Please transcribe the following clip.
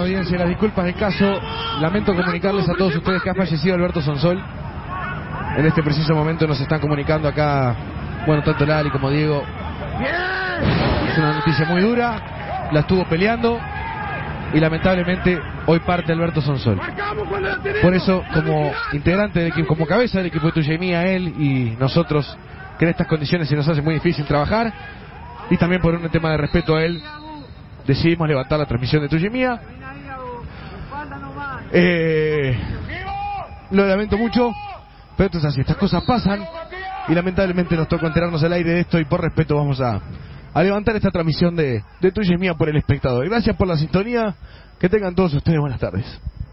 audiencia, las disculpas del caso. Lamento comunicarles a todos ustedes que ha fallecido Alberto Sonsol. En este preciso momento nos están comunicando acá, bueno, tanto Lali como Diego. Es una noticia muy dura, la estuvo peleando y lamentablemente hoy parte Alberto Sonsol. Por eso, como integrante del equipo, como cabeza del equipo de Tuya él y nosotros, que en estas condiciones se nos hace muy difícil trabajar, y también por un tema de respeto a él, decidimos levantar la transmisión de Tuya y. Eh, lo lamento mucho, pero esto es así, estas cosas pasan y lamentablemente nos toca enterarnos al aire de esto y por respeto vamos a, a levantar esta transmisión de, de Tuya y Mía por el espectador. Gracias por la sintonía, que tengan todos ustedes buenas tardes.